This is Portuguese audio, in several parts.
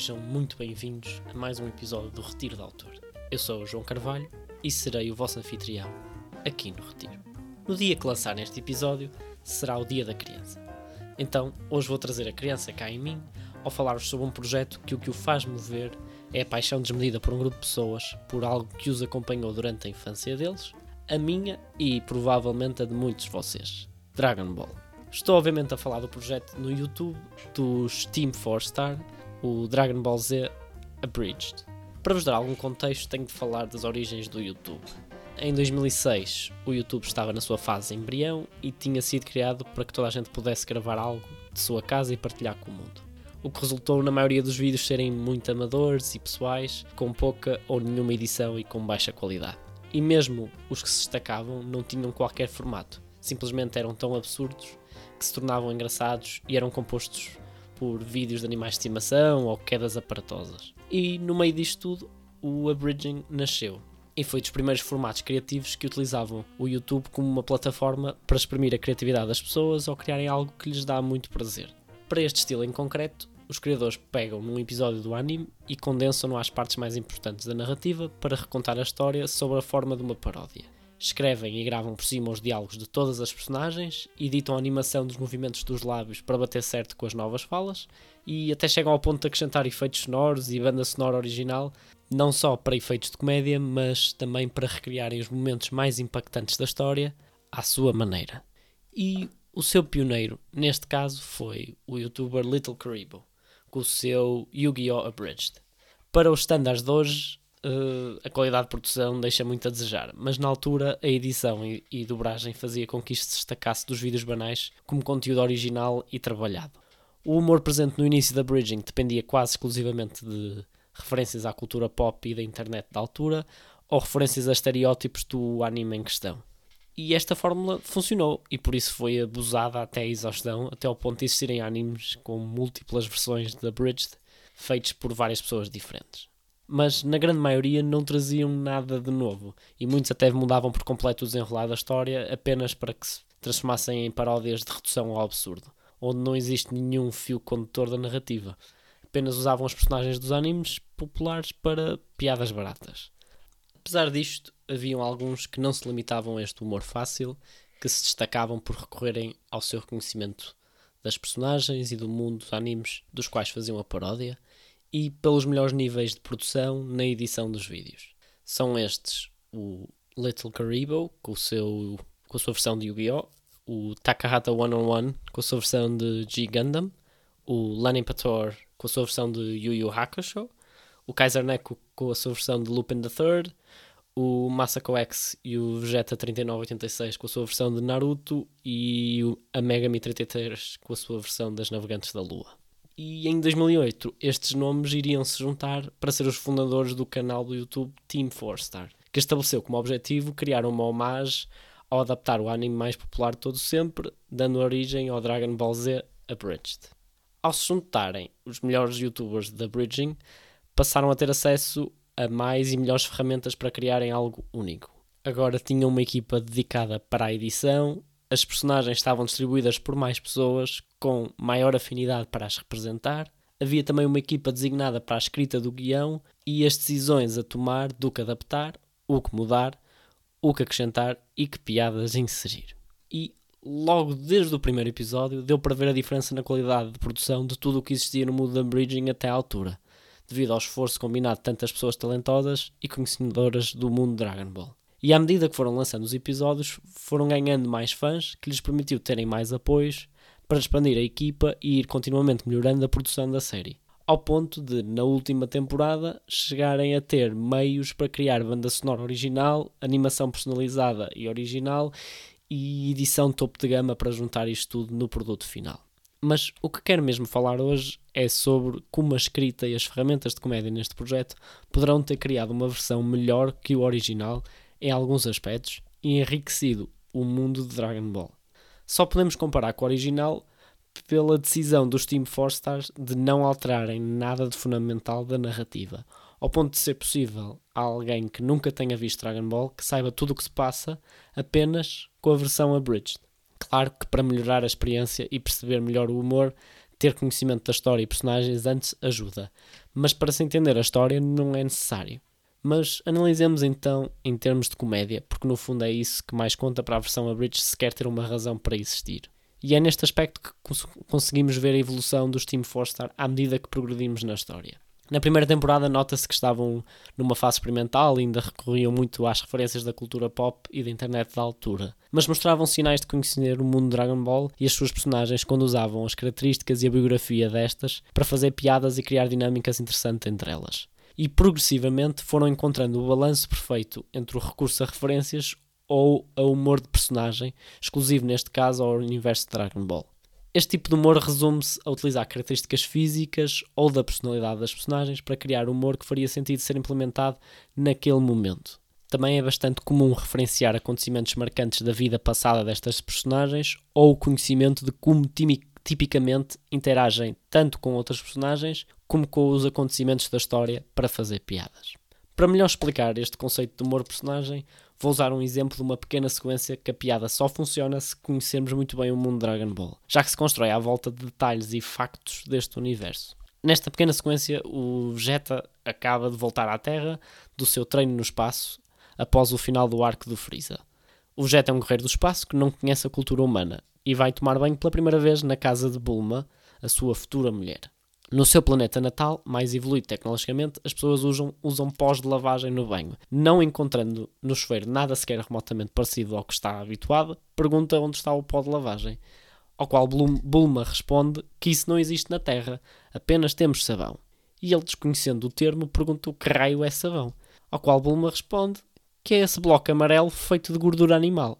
Sejam muito bem-vindos a mais um episódio do Retiro de Autor. Eu sou o João Carvalho e serei o vosso anfitrião aqui no Retiro. No dia que lançar este episódio será o Dia da Criança. Então, hoje vou trazer a criança cá em mim ao falar-vos sobre um projeto que o que o faz mover é a paixão desmedida por um grupo de pessoas por algo que os acompanhou durante a infância deles, a minha e provavelmente a de muitos de vocês: Dragon Ball. Estou obviamente a falar do projeto no YouTube dos Team 4 Star, o Dragon Ball Z Abridged. Para vos dar algum contexto, tenho de falar das origens do YouTube. Em 2006, o YouTube estava na sua fase embrião e tinha sido criado para que toda a gente pudesse gravar algo de sua casa e partilhar com o mundo. O que resultou na maioria dos vídeos serem muito amadores e pessoais, com pouca ou nenhuma edição e com baixa qualidade. E mesmo os que se destacavam não tinham qualquer formato, simplesmente eram tão absurdos que se tornavam engraçados e eram compostos por vídeos de animais de estimação ou quedas aparatosas. E no meio disto tudo, o Abridging nasceu. E foi dos primeiros formatos criativos que utilizavam o YouTube como uma plataforma para exprimir a criatividade das pessoas ou criarem algo que lhes dá muito prazer. Para este estilo em concreto, os criadores pegam num episódio do anime e condensam-no às partes mais importantes da narrativa para recontar a história sob a forma de uma paródia escrevem e gravam por cima os diálogos de todas as personagens, editam a animação dos movimentos dos lábios para bater certo com as novas falas e até chegam ao ponto de acrescentar efeitos sonoros e banda sonora original, não só para efeitos de comédia, mas também para recriarem os momentos mais impactantes da história à sua maneira. E o seu pioneiro, neste caso, foi o youtuber Little Karibo, com o seu Yu-Gi-Oh! Abridged. Para os standards de hoje, uh, a qualidade de produção deixa muito a desejar, mas na altura a edição e, e dobragem fazia com que isto se destacasse dos vídeos banais como conteúdo original e trabalhado. O humor presente no início da Bridging dependia quase exclusivamente de referências à cultura pop e da internet da altura ou referências a estereótipos do anime em questão. E esta fórmula funcionou e por isso foi abusada até a exaustão, até ao ponto de existirem animes com múltiplas versões da Bridged feitos por várias pessoas diferentes mas na grande maioria não traziam nada de novo e muitos até mudavam por completo o desenrolar da história apenas para que se transformassem em paródias de redução ao absurdo, onde não existe nenhum fio condutor da narrativa. Apenas usavam os personagens dos animes populares para piadas baratas. Apesar disto, haviam alguns que não se limitavam a este humor fácil, que se destacavam por recorrerem ao seu reconhecimento das personagens e do mundo dos animes dos quais faziam a paródia e pelos melhores níveis de produção na edição dos vídeos. São estes o Little Karibo, com, o seu, com a sua versão de Yu-Gi-Oh!, o Takahata One on One, com a sua versão de G Gundam, o Lenny Pator, com a sua versão de Yu Yu Hakusho, o Kaiser Neko, com a sua versão de Lupin Third, o Masako X e o Vegeta 3986 com a sua versão de Naruto e a Megami 33 com a sua versão das Navegantes da Lua e em 2008 estes nomes iriam se juntar para ser os fundadores do canal do YouTube Team 4 Star, que estabeleceu como objetivo criar uma homenagem ao adaptar o anime mais popular de todo sempre, dando origem ao Dragon Ball Z Abridged. Ao se juntarem os melhores youtubers da Bridging, passaram a ter acesso a mais e melhores ferramentas para criarem algo único. Agora tinham uma equipa dedicada para a edição, as personagens estavam distribuídas por mais pessoas com maior afinidade para as representar. Havia também uma equipa designada para a escrita do guião e as decisões a tomar do que adaptar, o que mudar, o que acrescentar e que piadas inserir. E logo desde o primeiro episódio deu para ver a diferença na qualidade de produção de tudo o que existia no mundo da Bridging até à altura, devido ao esforço combinado de tantas pessoas talentosas e conhecedoras do mundo Dragon Ball. E à medida que foram lançando os episódios, foram ganhando mais fãs, que lhes permitiu terem mais apoios para expandir a equipa e ir continuamente melhorando a produção da série. Ao ponto de, na última temporada, chegarem a ter meios para criar banda sonora original, animação personalizada e original e edição topo de gama para juntar isto tudo no produto final. Mas o que quero mesmo falar hoje é sobre como a escrita e as ferramentas de comédia neste projeto poderão ter criado uma versão melhor que o original em alguns aspectos enriquecido o mundo de Dragon Ball. Só podemos comparar com o original pela decisão dos Team 4 Stars de não alterarem nada de fundamental da narrativa, ao ponto de ser possível a alguém que nunca tenha visto Dragon Ball que saiba tudo o que se passa apenas com a versão abridged. Claro que para melhorar a experiência e perceber melhor o humor, Ter conhecimento da história e personagens antes ajuda, mas para se entender a história não é necessário. Mas analisemos então em termos de comédia, porque no fundo é isso que mais conta para a versão abridged se quer ter uma razão para existir. E é neste aspecto que cons conseguimos ver a evolução dos Team Four Star à medida que progredimos na história. Na primeira temporada nota-se que estavam numa fase experimental e ainda recorriam muito às referências da cultura pop e da internet da altura, mas mostravam sinais de conhecer o mundo Dragon Ball e as suas personagens quando usavam as características e a biografia destas para fazer piadas e criar dinâmicas interessantes entre elas e progressivamente foram encontrando o balanço perfeito entre o recurso a referências ou a humor de personagem, exclusivo neste caso ao universo de Dragon Ball. Este tipo de humor resume-se a utilizar características físicas ou da personalidade das personagens para criar humor que faria sentido ser implementado naquele momento. Também é bastante comum referenciar acontecimentos marcantes da vida passada destas personagens ou o conhecimento de como tipicamente interagem tanto com outras personagens como com os acontecimentos da história para fazer piadas. Para melhor explicar este conceito de humor personagem, vou usar um exemplo de uma pequena sequência que a piada só funciona se conhecermos muito bem o mundo Dragon Ball, já que se constrói à volta de detalhes e factos deste universo. Nesta pequena sequência, o Vegeta acaba de voltar à Terra do seu treino no espaço após o final do arco do Freeza. O Vegeta é um guerreiro do espaço que não conhece a cultura humana e vai tomar banho pela primeira vez na casa de Bulma, a sua futura mulher. No seu planeta natal, mais evoluído tecnologicamente, as pessoas usam, usam pós de lavagem no banho. Não encontrando no chuveiro nada sequer remotamente parecido ao que está habituado, pergunta onde está o pó de lavagem. Ao qual Bulma responde que isso não existe na Terra, apenas temos sabão. E ele, desconhecendo o termo, pergunta o que raio é sabão. Ao qual Bulma responde que é esse bloco amarelo feito de gordura animal.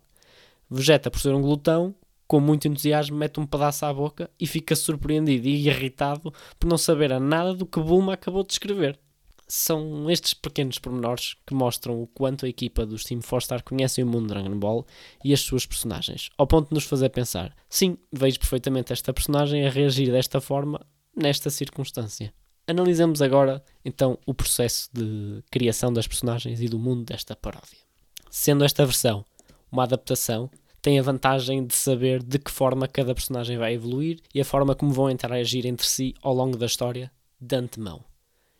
Vegeta, por ser um glutão, com muito entusiasmo, mete um pedaço à boca e fica surpreendido e irritado por não saber a nada do que Bulma acabou de escrever. São estes pequenos pormenores que mostram o quanto a equipa dos Team 4 conhece o mundo Dragon Ball e as suas personagens, ao ponto de nos fazer pensar: sim, vejo perfeitamente esta personagem a reagir desta forma nesta circunstância. Analisamos agora então o processo de criação das personagens e do mundo desta paródia. Sendo esta versão uma adaptação, tem a vantagem de saber de que forma cada personagem vai evoluir e a forma como vão interagir entre si ao longo da história de antemão.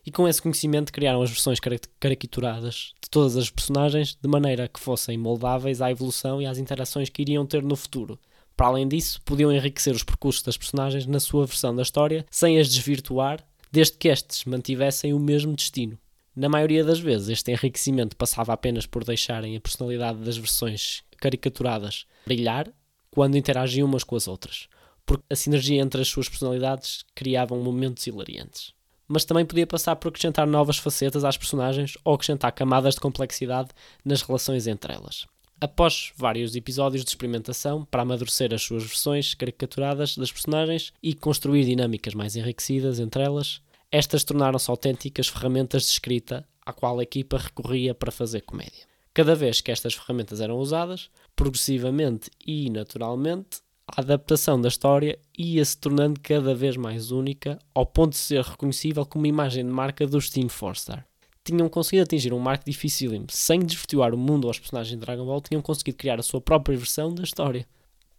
E com esse conhecimento criaram as versões caricaturadas de todas as personagens de maneira que fossem moldáveis à evolução e às interações que iriam ter no futuro. Para além disso, podiam enriquecer os percursos das personagens na sua versão da história sem as desvirtuar, desde que estes mantivessem o mesmo destino. Na maioria das vezes, este enriquecimento passava apenas por deixarem a personalidade das versões caricaturadas brilhar quando interagiam umas com as outras, porque a sinergia entre as suas personalidades criavam momentos hilariantes. Mas também podia passar por acrescentar novas facetas às personagens ou acrescentar camadas de complexidade nas relações entre elas. Após vários episódios de experimentação para amadurecer as suas versões caricaturadas das personagens e construir dinâmicas mais enriquecidas entre elas, estas tornaram-se autênticas ferramentas de escrita à qual a equipa recorria para fazer comédia. Cada vez que estas ferramentas eram usadas, progressivamente e naturalmente, a adaptação da história ia se tornando cada vez mais única, ao ponto de ser reconhecível como imagem de marca dos Team 4-Star. Tinham conseguido atingir um marco dificílimo, sem desvirtuar o mundo aos personagens de Dragon Ball, tinham conseguido criar a sua própria versão da história.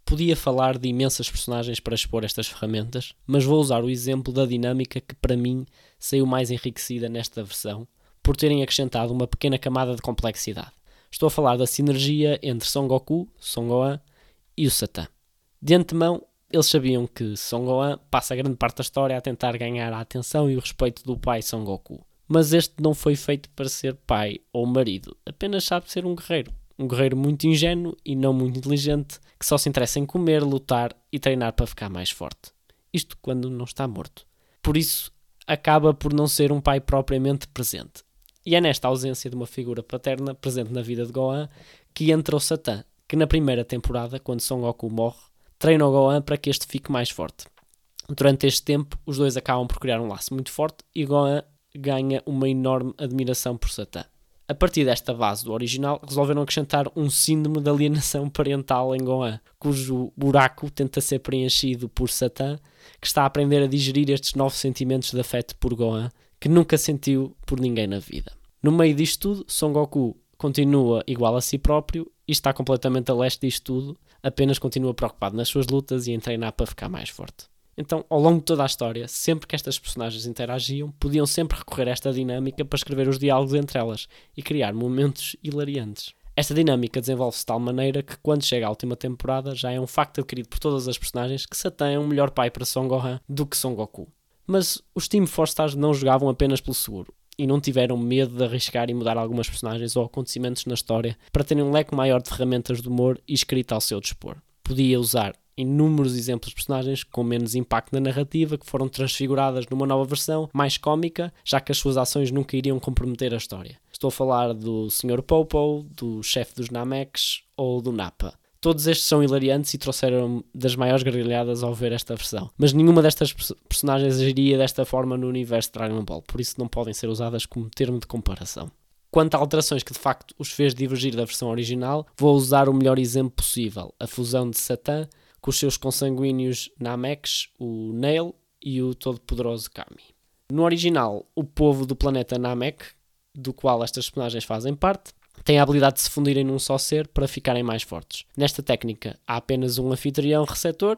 Podia falar de imensas personagens para expor estas ferramentas, mas vou usar o exemplo da dinâmica que para mim saiu mais enriquecida nesta versão, por terem acrescentado uma pequena camada de complexidade. Estou a falar da sinergia entre Son Goku, Son Gohan e o Satan. De antemão, eles sabiam que Son Gohan passa grande parte da história a tentar ganhar a atenção e o respeito do pai Son Goku. Mas este não foi feito para ser pai ou marido, apenas sabe ser um guerreiro. Um guerreiro muito ingênuo e não muito inteligente, que só se interessa em comer, lutar e treinar para ficar mais forte. Isto quando não está morto. Por isso, acaba por não ser um pai propriamente presente. E é nesta ausência de uma figura paterna presente na vida de Gohan que entra o Satã, que na primeira temporada, quando Son Goku morre, treina o Gohan para que este fique mais forte. Durante este tempo, os dois acabam por criar um laço muito forte e Gohan ganha uma enorme admiração por Satã. A partir desta base do original, resolveram acrescentar um síndrome de alienação parental em Gohan, cujo buraco tenta ser preenchido por Satã, que está a aprender a digerir estes novos sentimentos de afeto por Gohan, que nunca sentiu por ninguém na vida. No meio disto tudo, Son Goku continua igual a si próprio e está completamente a leste disto tudo, apenas continua preocupado nas suas lutas e em treinar para ficar mais forte. Então, ao longo de toda a história, sempre que estas personagens interagiam, podiam sempre recorrer a esta dinâmica para escrever os diálogos entre elas e criar momentos hilariantes. Esta dinâmica desenvolve-se de tal maneira que, quando chega à última temporada, já é um facto adquirido por todas as personagens que Satan é um melhor pai para Son Gohan do que Son Goku. Mas os Team Four Stars não jogavam apenas pelo seguro e não tiveram medo de arriscar e mudar algumas personagens ou acontecimentos na história para terem um leque maior de ferramentas de humor e escrita ao seu dispor. Podia usar inúmeros exemplos de personagens com menos impacto na narrativa que foram transfiguradas numa nova versão mais cómica, já que as suas ações nunca iriam comprometer a história. Estou a falar do Sr. Popo, do chefe dos Namex ou do Napa. Todos estes são hilariantes e trouxeram das maiores gargalhadas ao ver esta versão. Mas nenhuma destas personagens agiria desta forma no universo de Dragon Ball, por isso não podem ser usadas como termo de comparação. Quanto a alterações que de facto os fez divergir da versão original, vou usar o melhor exemplo possível: a fusão de Satã com os seus consanguíneos Namex, o Nail e o todo-poderoso Kami. No original, o povo do planeta Namek, do qual estas personagens fazem parte, tem a habilidade de se fundirem num só ser para ficarem mais fortes. Nesta técnica, há apenas um anfitrião receptor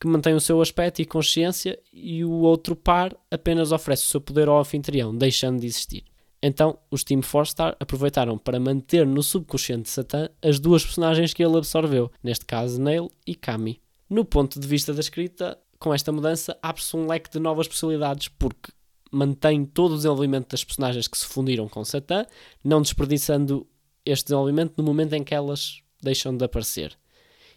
que mantém o seu aspecto e consciência e o outro par apenas oferece o seu poder ao anfitrião, deixando de existir. Então, os Team 4-Star aproveitaram para manter no subconsciente de Satã as duas personagens que ele absorveu, neste caso Nail e Kami. No ponto de vista da escrita, com esta mudança abre-se um leque de novas possibilidades, porque mantém todo o desenvolvimento das personagens que se fundiram com Satã, não desperdiçando este desenvolvimento no momento em que elas deixam de aparecer.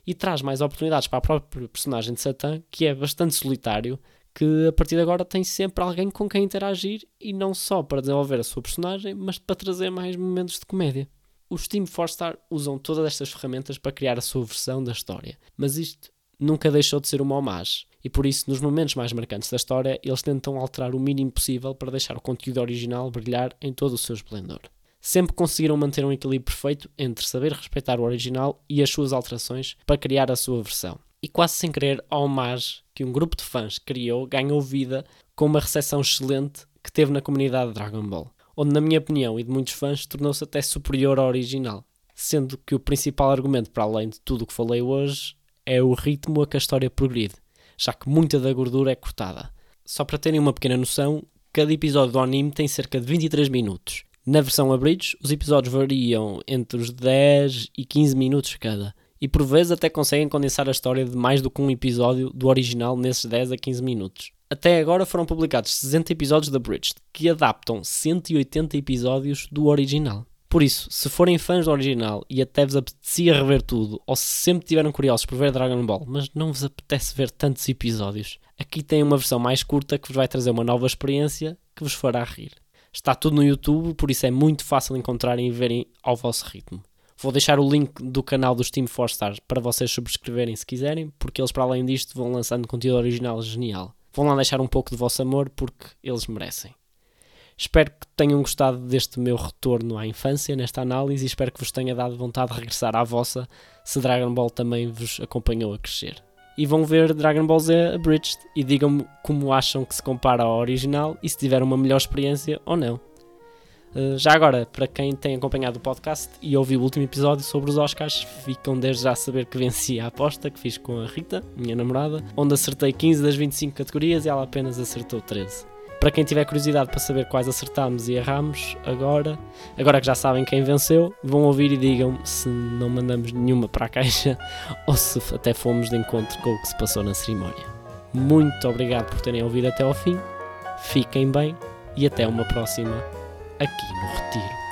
E traz mais oportunidades para a própria personagem de Satã, que é bastante solitário, que a partir de agora tem sempre alguém com quem interagir e não só para desenvolver a sua personagem, mas para trazer mais momentos de comédia. Os Team 4-Star usam todas estas ferramentas para criar a sua versão da história, mas isto nunca deixou de ser uma homage, e por isso, nos momentos mais marcantes da história, eles tentam alterar o mínimo possível para deixar o conteúdo original brilhar em todo o seu esplendor. Sempre conseguiram manter um equilíbrio perfeito entre saber respeitar o original e as suas alterações para criar a sua versão. E quase sem querer, a homage que um grupo de fãs criou ganhou vida com uma recepção excelente que teve na comunidade de Dragon Ball, onde, na minha opinião e de muitos fãs, tornou-se até superior ao original, sendo que o principal argumento, para além de tudo o que falei hoje, é o ritmo a que a história progride, já que muita da gordura é cortada. Só para terem uma pequena noção, cada episódio do anime tem cerca de 23 minutos. Na versão Abridge, os episódios variam entre os 10 e 15 minutos cada, e por vezes até conseguem condensar a história de mais do que um episódio do original nesses 10 a 15 minutos. Até agora foram publicados 60 episódios da Bridge, que adaptam 180 episódios do original. Por isso, se forem fãs do original e até vos apetecia rever tudo, ou se sempre tiveram curiosos por ver Dragon Ball, mas não vos apetece ver tantos episódios, aqui tem uma versão mais curta que vos vai trazer uma nova experiência que vos fará rir. Está tudo no YouTube, por isso é muito fácil encontrarem e verem ao vosso ritmo. Vou deixar o link do canal dos Team 4 Stars para vocês subscreverem se quiserem, porque eles, para além disto, vão lançando conteúdo original genial. Vão lá deixar um pouco de vosso amor, porque eles merecem. Espero que tenham gostado deste meu retorno à infância nesta análise e espero que vos tenha dado vontade de regressar à vossa se Dragon Ball também vos acompanhou a crescer. E vão ver Dragon Ball Z Abridged e digam-me como acham que se compara ao original e se tiveram uma melhor experiência ou não. Uh, já agora, para quem tem acompanhado o podcast e ouviu o último episódio sobre os Oscars, ficam desde já a saber que venci a aposta que fiz com a Rita, minha namorada, onde acertei 15 das 25 categorias e ela apenas acertou 13. Para quem tiver curiosidade para saber quais acertamos e erramos agora, agora que já sabem quem venceu, vão ouvir e digam se não mandamos nenhuma para a caixa ou se até fomos de encontro com o que se passou na cerimónia. Muito obrigado por terem ouvido até ao fim, fiquem bem e até uma próxima aqui no Retiro.